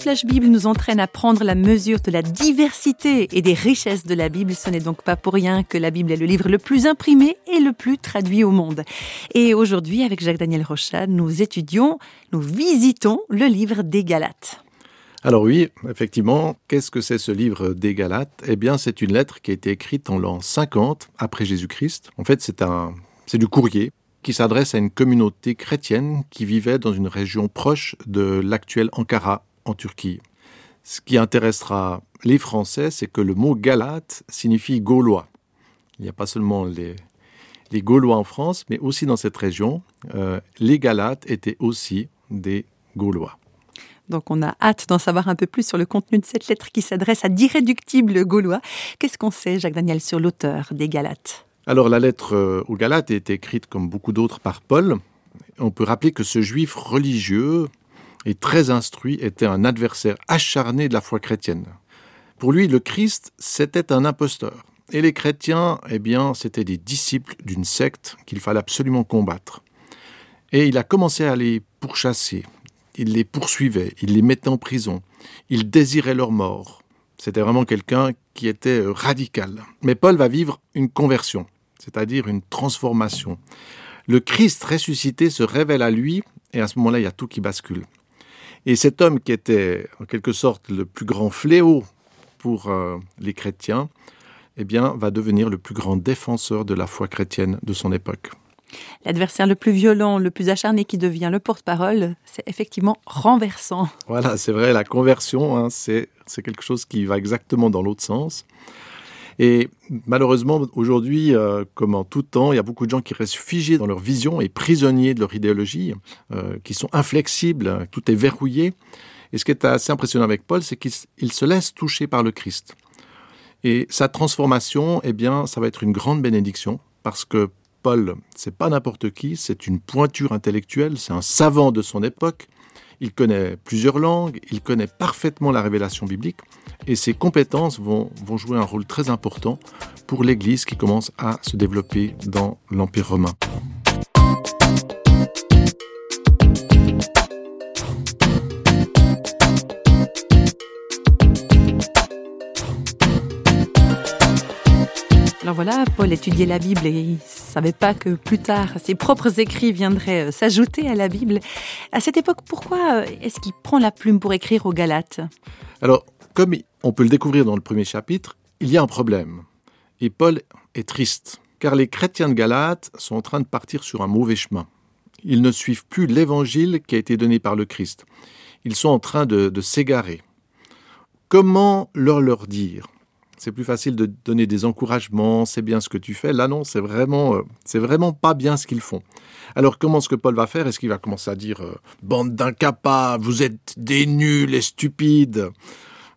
Flash Bible nous entraînent à prendre la mesure de la diversité et des richesses de la Bible. Ce n'est donc pas pour rien que la Bible est le livre le plus imprimé et le plus traduit au monde. Et aujourd'hui, avec Jacques-Daniel Rochat, nous étudions, nous visitons le livre des Galates. Alors oui, effectivement, qu'est-ce que c'est ce livre des Galates? Eh bien, c'est une lettre qui a été écrite en l'an 50 après Jésus-Christ. En fait, c'est un, c'est du courrier qui s'adresse à une communauté chrétienne qui vivait dans une région proche de l'actuel Ankara en Turquie. Ce qui intéressera les Français, c'est que le mot Galate signifie Gaulois. Il n'y a pas seulement les, les Gaulois en France, mais aussi dans cette région. Euh, les Galates étaient aussi des Gaulois. Donc on a hâte d'en savoir un peu plus sur le contenu de cette lettre qui s'adresse à d'irréductibles Gaulois. Qu'est-ce qu'on sait, Jacques Daniel, sur l'auteur des Galates? Alors la lettre euh, aux Galates est écrite comme beaucoup d'autres par Paul. On peut rappeler que ce juif religieux et très instruit était un adversaire acharné de la foi chrétienne. Pour lui, le Christ, c'était un imposteur. Et les chrétiens, eh bien, c'étaient des disciples d'une secte qu'il fallait absolument combattre. Et il a commencé à les pourchasser. Il les poursuivait, il les mettait en prison, il désirait leur mort. C'était vraiment quelqu'un qui était radical. Mais Paul va vivre une conversion c'est-à-dire une transformation. Le Christ ressuscité se révèle à lui, et à ce moment-là, il y a tout qui bascule. Et cet homme qui était en quelque sorte le plus grand fléau pour euh, les chrétiens, eh bien, va devenir le plus grand défenseur de la foi chrétienne de son époque. L'adversaire le plus violent, le plus acharné qui devient le porte-parole, c'est effectivement renversant. Voilà, c'est vrai, la conversion, hein, c'est quelque chose qui va exactement dans l'autre sens. Et malheureusement, aujourd'hui, euh, comme en tout temps, il y a beaucoup de gens qui restent figés dans leur vision et prisonniers de leur idéologie, euh, qui sont inflexibles, tout est verrouillé. Et ce qui est assez impressionnant avec Paul, c'est qu'il se laisse toucher par le Christ. Et sa transformation, eh bien, ça va être une grande bénédiction, parce que Paul, c'est pas n'importe qui, c'est une pointure intellectuelle, c'est un savant de son époque. Il connaît plusieurs langues, il connaît parfaitement la révélation biblique et ses compétences vont, jouer un rôle très important pour l'Église qui commence à se développer dans l'Empire romain. Alors voilà, Paul étudiait la Bible et savait pas que plus tard ses propres écrits viendraient euh, s'ajouter à la Bible. À cette époque, pourquoi euh, est-ce qu'il prend la plume pour écrire aux Galates? Alors, comme on peut le découvrir dans le premier chapitre, il y a un problème. Et Paul est triste, car les chrétiens de Galates sont en train de partir sur un mauvais chemin. Ils ne suivent plus l'évangile qui a été donné par le Christ. Ils sont en train de, s'égarer. Comment leur dire? C'est plus facile de donner des encouragements, c'est bien ce que tu fais. Là, non, c'est vraiment, euh, c'est vraiment pas bien ce qu'ils font. Alors, comment est-ce que Paul va faire? Est-ce qu'il va commencer à dire euh, bande d'incapables, vous êtes des nuls et stupides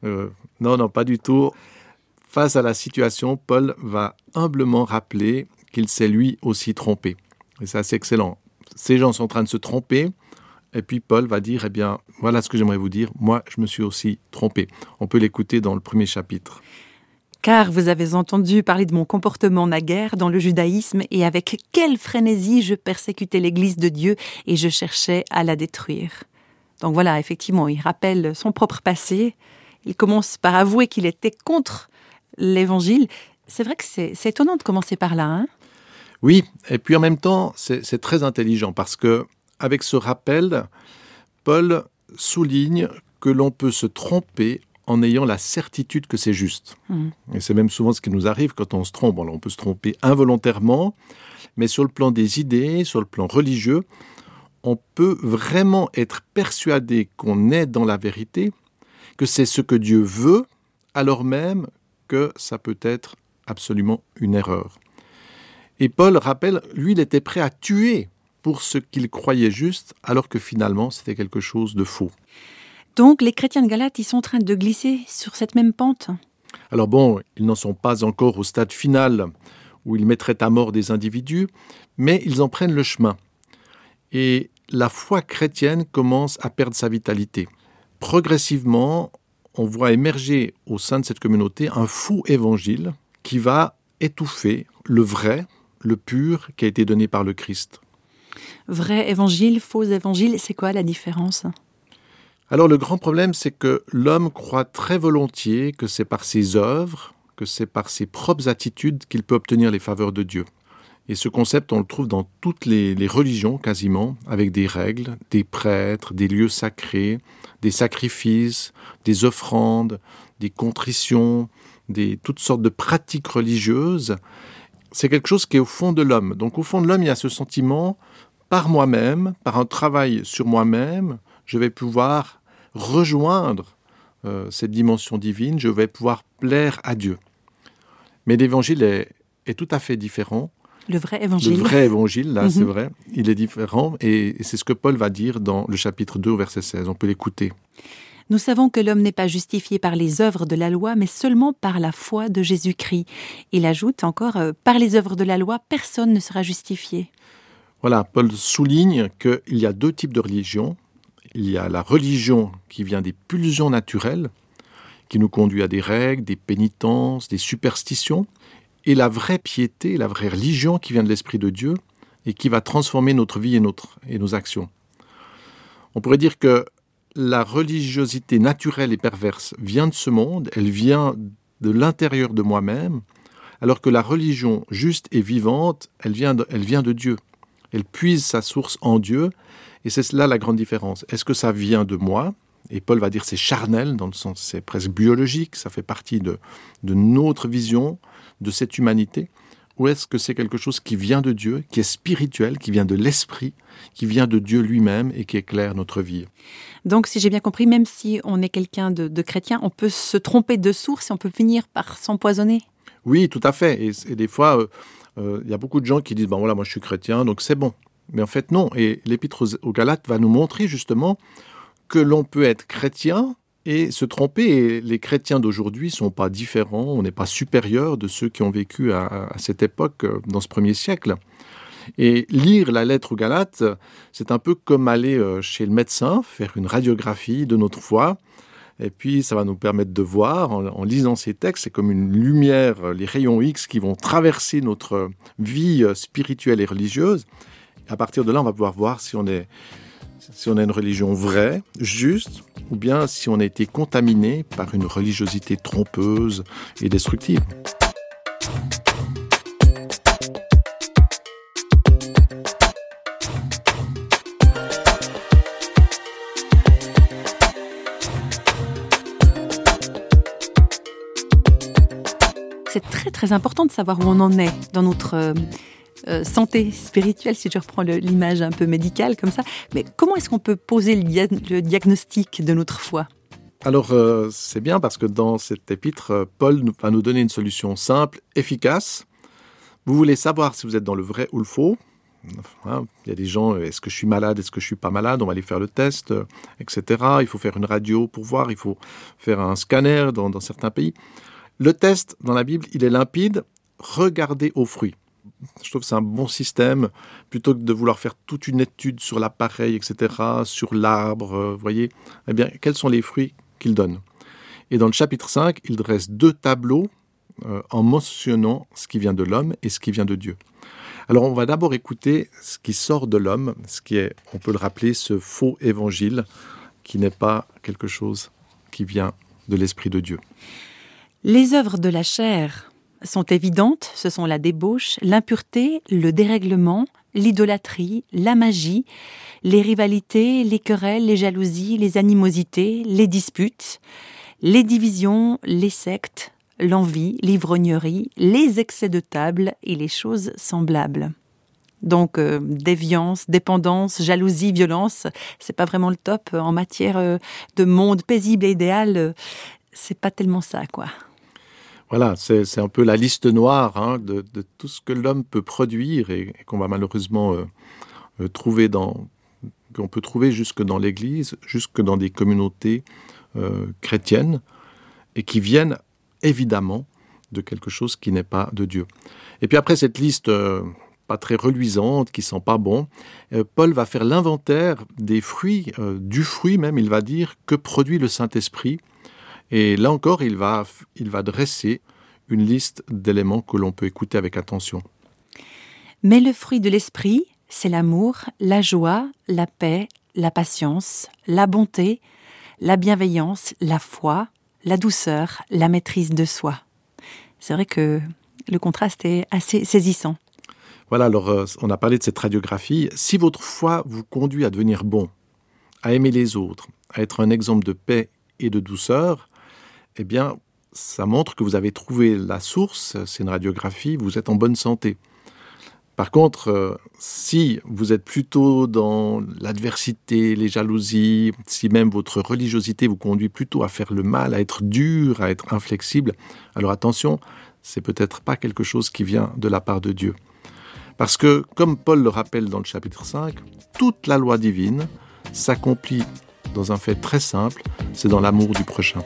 euh, Non, non, pas du tout. Face à la situation, Paul va humblement rappeler qu'il s'est lui aussi trompé. Et c'est excellent. Ces gens sont en train de se tromper. Et puis Paul va dire, eh bien, voilà ce que j'aimerais vous dire. Moi, je me suis aussi trompé. On peut l'écouter dans le premier chapitre. Car vous avez entendu parler de mon comportement naguère dans le judaïsme et avec quelle frénésie je persécutais l'Église de Dieu et je cherchais à la détruire. Donc voilà, effectivement, il rappelle son propre passé. Il commence par avouer qu'il était contre l'Évangile. C'est vrai que c'est étonnant de commencer par là. Hein? Oui, et puis en même temps, c'est très intelligent parce que avec ce rappel, Paul souligne que l'on peut se tromper en ayant la certitude que c'est juste. Mmh. Et c'est même souvent ce qui nous arrive quand on se trompe. on peut se tromper involontairement, mais sur le plan des idées, sur le plan religieux, on peut vraiment être persuadé qu'on est dans la vérité, que c'est ce que Dieu veut, alors même que ça peut être absolument une erreur. Et Paul rappelle, lui, il était prêt à tuer pour ce qu'il croyait juste, alors que finalement c'était quelque chose de faux. Donc les chrétiens de Galate, ils sont en train de glisser sur cette même pente Alors bon, ils n'en sont pas encore au stade final où ils mettraient à mort des individus, mais ils en prennent le chemin. Et la foi chrétienne commence à perdre sa vitalité. Progressivement, on voit émerger au sein de cette communauté un faux évangile qui va étouffer le vrai, le pur qui a été donné par le Christ. Vrai évangile, faux évangile, c'est quoi la différence? Alors le grand problème, c'est que l'homme croit très volontiers que c'est par ses œuvres, que c'est par ses propres attitudes qu'il peut obtenir les faveurs de Dieu. Et ce concept, on le trouve dans toutes les, religions quasiment, avec des règles, des prêtres, des lieux sacrés, des sacrifices, des offrandes, des contritions, des, toutes sortes de pratiques religieuses. C'est quelque chose qui est au fond de l'homme. Donc au fond de l'homme, il y a ce sentiment, par moi-même, par un travail sur moi-même, je vais pouvoir rejoindre euh, cette dimension divine, je vais pouvoir plaire à Dieu. Mais l'évangile est, est tout à fait différent. Le vrai évangile. Le vrai évangile, là, mm -hmm. c'est vrai, il est différent et c'est ce que Paul va dire dans le chapitre 2, verset 16. On peut l'écouter. Nous savons que l'homme n'est pas justifié par les œuvres de la loi, mais seulement par la foi de Jésus-Christ. Il ajoute encore, euh, par les œuvres de la loi, personne ne sera justifié. Voilà, Paul souligne qu'il y a deux types de religion. Il y a la religion qui vient des pulsions naturelles, qui nous conduit à des règles, des pénitences, des superstitions, et la vraie piété, la vraie religion qui vient de l'Esprit de Dieu et qui va transformer notre vie et, notre, et nos actions. On pourrait dire que la religiosité naturelle et perverse vient de ce monde, elle vient de l'intérieur de moi-même, alors que la religion juste et vivante, elle vient de, elle vient de Dieu. Elle puise sa source en Dieu, et c'est cela la grande différence. Est-ce que ça vient de moi? Et Paul va dire c'est charnel, dans le sens c'est presque biologique, ça fait partie de, de notre vision, de cette humanité Ou est-ce que c'est quelque chose qui vient de Dieu, qui est spirituel, qui vient de l'esprit, qui vient de Dieu lui-même et qui éclaire notre vie? Donc, si j'ai bien compris, même si on est quelqu'un de, de, chrétien, on peut se tromper de source et on peut finir par s'empoisonner Oui, tout à fait. Et, et des fois, il euh, euh, y a beaucoup de gens qui disent, ben voilà, moi je suis chrétien, donc c'est bon. Mais en fait, non. Et l'épître aux, Galates va nous montrer justement que l'on peut être chrétien et se tromper. Et les chrétiens d'aujourd'hui ne sont pas différents, on n'est pas supérieur de ceux qui ont vécu à, cette époque, euh, dans ce premier siècle. Et lire la lettre aux Galates, c'est un peu comme aller euh, chez le médecin, faire une radiographie de notre foi. Et puis, ça va nous permettre de voir, en, lisant ces textes, c'est comme une lumière, les rayons X qui vont traverser notre vie euh, spirituelle et religieuse. À partir de là, on va pouvoir voir si on est si on a une religion vraie, juste, ou bien si on a été contaminé par une religiosité trompeuse et destructive. C'est très très important de savoir où on en est dans notre euh, santé spirituelle, si je reprends l'image un peu médicale comme ça. Mais comment est-ce qu'on peut poser le, dia le, diagnostic de notre foi? Alors, euh, c'est bien parce que dans cet épître, euh, Paul va nous donner une solution simple, efficace. Vous voulez savoir si vous êtes dans le vrai ou le faux. Il y a des gens, est-ce que je suis malade, est-ce que je suis pas malade, on va aller faire le test, etc. Il faut faire une radio pour voir, il faut faire un scanner dans certains pays. Le test dans la Bible, il est limpide. Regardez aux fruits je trouve que c'est un bon système plutôt que de vouloir faire toute une étude sur l'appareil, etc., sur l'arbre, euh, voyez, eh bien, quels sont les fruits qu'il donne Et dans le chapitre 5, il dresse deux tableaux euh, en mentionnant ce qui vient de l'homme et ce qui vient de Dieu. Alors, on va d'abord écouter ce qui sort de l'homme, ce qui est, on peut le rappeler, ce faux évangile qui n'est pas quelque chose qui vient de l'esprit de Dieu. Les œuvres de la chair sont évidentes, ce sont la débauche, l'impureté, le dérèglement, l'idolâtrie, la magie, les rivalités, les querelles, les jalousies, les animosités, les disputes, les divisions, les sectes, l'envie, l'ivrognerie, les excès de table et les choses semblables. Donc euh, déviance, dépendance, jalousie, violence, c'est pas vraiment le top en matière euh, de monde paisible et idéal, euh, c'est pas tellement ça quoi. Voilà, c'est un peu la liste noire hein, de, tout ce que l'homme peut produire et, qu'on va malheureusement euh, euh, trouver dans qu'on peut trouver jusque dans l'Église, jusque dans des communautés euh, chrétiennes et qui viennent évidemment de quelque chose qui n'est pas de Dieu. Et puis après cette liste pas très reluisantes, qui sont pas euh, Paul va faire l'inventaire des fruits, du fruit même, il va dire, que produit le Saint-Esprit. Et là encore, il va, il va dresser une liste d'éléments que l'on peut écouter avec attention. Mais le fruit de l'Esprit, c'est l'amour, la joie, la paix, la patience, la bonté, la bienveillance, la foi, la douceur, la maîtrise de soi. C'est vrai que le contraste est assez saisissant. Voilà, alors euh, on a parlé de cette radiographie. Si votre foi vous conduit à devenir bon, à aimer les autres, à être un exemple de paix et de douceur, eh bien, ça montre que vous avez trouvé la source, c'est une radiographie, vous êtes en bonne santé. Par contre, euh, si vous êtes plutôt dans l'adversité, les jalousies, si même votre religiosité vous conduit plutôt à faire le mal, à être dur, à être inflexible, alors attention, c'est peut-être pas quelque chose qui vient de la part de Dieu. Parce que, comme Paul le rappelle dans le chapitre 5, toute la loi divine s'accomplit dans un fait très simple, c'est dans l'amour du prochain.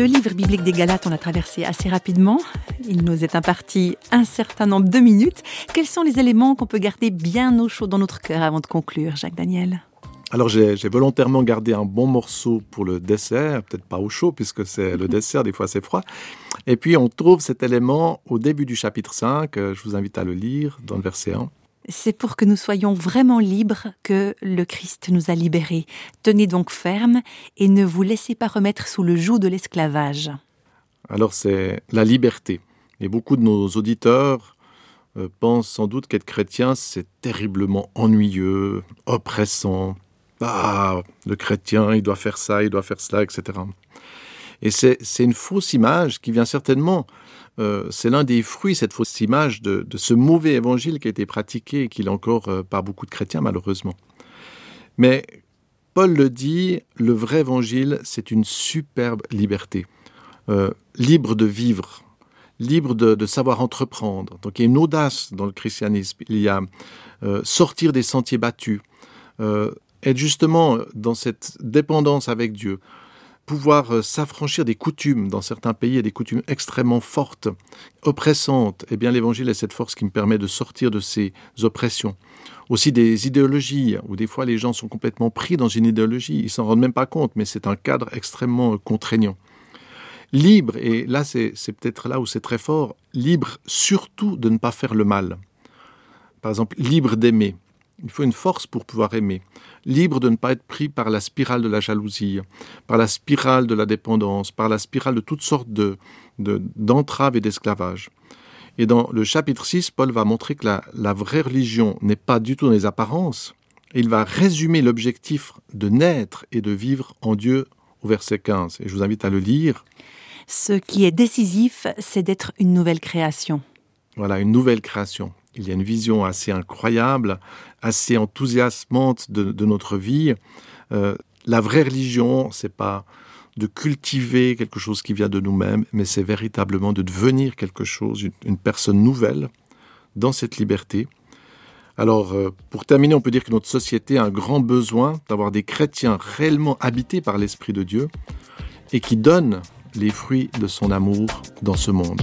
Le livre biblique des Galates, on l'a traversé assez rapidement. Il nous est imparti un certain nombre de minutes. Quels sont les éléments qu'on peut garder bien au chaud dans notre cœur avant de conclure, Jacques Daniel? Alors j'ai volontairement gardé un bon morceau pour le dessert, peut-être pas au chaud puisque c'est le dessert, des fois c'est froid. Et puis on trouve cet élément au début du chapitre 5, euh, je vous invite à le lire dans le verset 1. C'est pour que nous soyons vraiment libres que le Christ nous a libérés. Tenez donc ferme et ne vous laissez pas remettre sous le joug de l'esclavage. Alors c'est la liberté. Et beaucoup de nos auditeurs euh, pensent sans doute qu'être chrétien, c'est terriblement ennuyeux, oppressant. Ah, le chrétien, il doit faire ça, il doit faire cela, etc. Et c'est une fausse image qui vient certainement euh, c'est l'un des fruits, cette fausse image, de, ce mauvais évangile qui a été pratiqué et qui l'est encore euh, par beaucoup de chrétiens, malheureusement. Mais Paul le dit, le vrai évangile, c'est une superbe liberté. Euh, libre de vivre, libre de, savoir entreprendre. Donc il y a une audace dans le christianisme. Il y a sortir des sentiers battus, être justement dans cette dépendance avec Dieu, pouvoir euh, s'affranchir des coutumes dans certains pays et des coutumes extrêmement fortes, oppressantes, eh bien l'évangile est cette force qui me permet de sortir de ces oppressions. Aussi des idéologies, où des fois les gens sont complètement pris dans une idéologie, ils s'en rendent même pas compte, mais c'est un cadre extrêmement euh, contraignant. Libre, et là c'est peut-être là où c'est très fort, libre surtout de ne pas faire le mal. Par exemple, libre d'aimer. Il faut une force pour pouvoir aimer. Libre de ne pas être pris par la spirale de la jalousie, par la spirale de la dépendance, par la spirale de toutes sortes de, d'entraves et d'esclavage. Et dans le chapitre 6, Paul va montrer que la, la vraie religion n'est pas du tout dans les apparences. Il va résumer l'objectif de naître et de vivre en Dieu au verset 15. Et je vous invite à le lire. Ce qui est décisif, c'est d'être une nouvelle création. Voilà, une nouvelle création. Il y a une vision assez incroyable, assez enthousiasmante de, notre vie. Euh, la vraie religion, c'est pas de cultiver quelque chose qui vient de nous-mêmes, mais c'est véritablement de devenir quelque chose, une, personne nouvelle dans cette liberté. Alors, euh, pour terminer, on peut dire que notre société a un grand besoin d'avoir des chrétiens réellement habités par l'Esprit de Dieu et qui donnent les fruits de son amour dans ce monde.